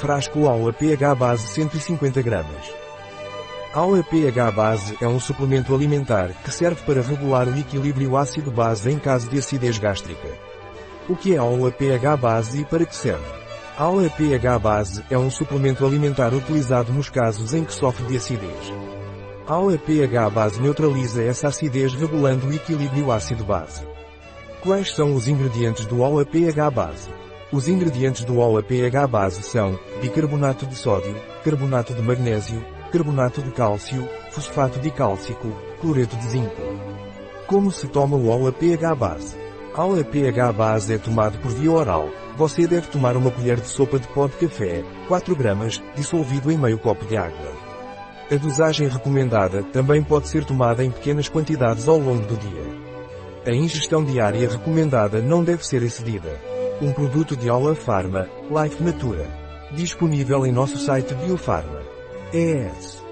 Frasco Aula pH base 150 gramas. Aula pH base é um suplemento alimentar que serve para regular o equilíbrio ácido-base em caso de acidez gástrica. O que é Aula pH base e para que serve? Aula pH base é um suplemento alimentar utilizado nos casos em que sofre de acidez. Aula pH base neutraliza essa acidez regulando o equilíbrio ácido-base. Quais são os ingredientes do Aula pH base? Os ingredientes do Aula pH base são bicarbonato de sódio, carbonato de magnésio, carbonato de cálcio, fosfato dicálcico, cloreto de zinco. Como se toma o Aula pH base? Aula pH base é tomado por via oral. Você deve tomar uma colher de sopa de pó de café, 4 gramas, dissolvido em meio copo de água. A dosagem recomendada também pode ser tomada em pequenas quantidades ao longo do dia. A ingestão diária recomendada não deve ser excedida. Um produto de Aula Pharma, Life Natura. Disponível em nosso site Biofarma. ES.